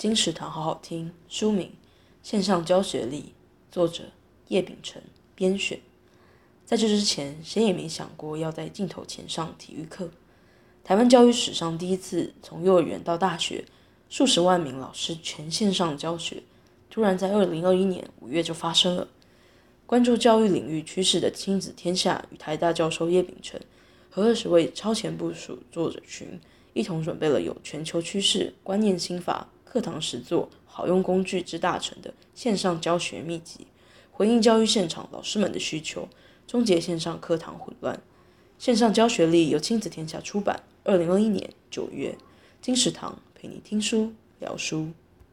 金石堂好好听，书名《线上教学力》，作者叶秉辰编选。在这之前，谁也没想过要在镜头前上体育课。台湾教育史上第一次从幼儿园到大学，数十万名老师全线上教学，突然在二零二一年五月就发生了。关注教育领域趋势的亲子天下与台大教授叶秉辰和二十位超前部署作者群，一同准备了有全球趋势、观念心法。课堂实作、好用工具之大成的线上教学秘籍，回应教育现场老师们的需求，终结线上课堂混乱。线上教学力由亲子天下出版，二零二一年九月，金石堂陪你听书聊书。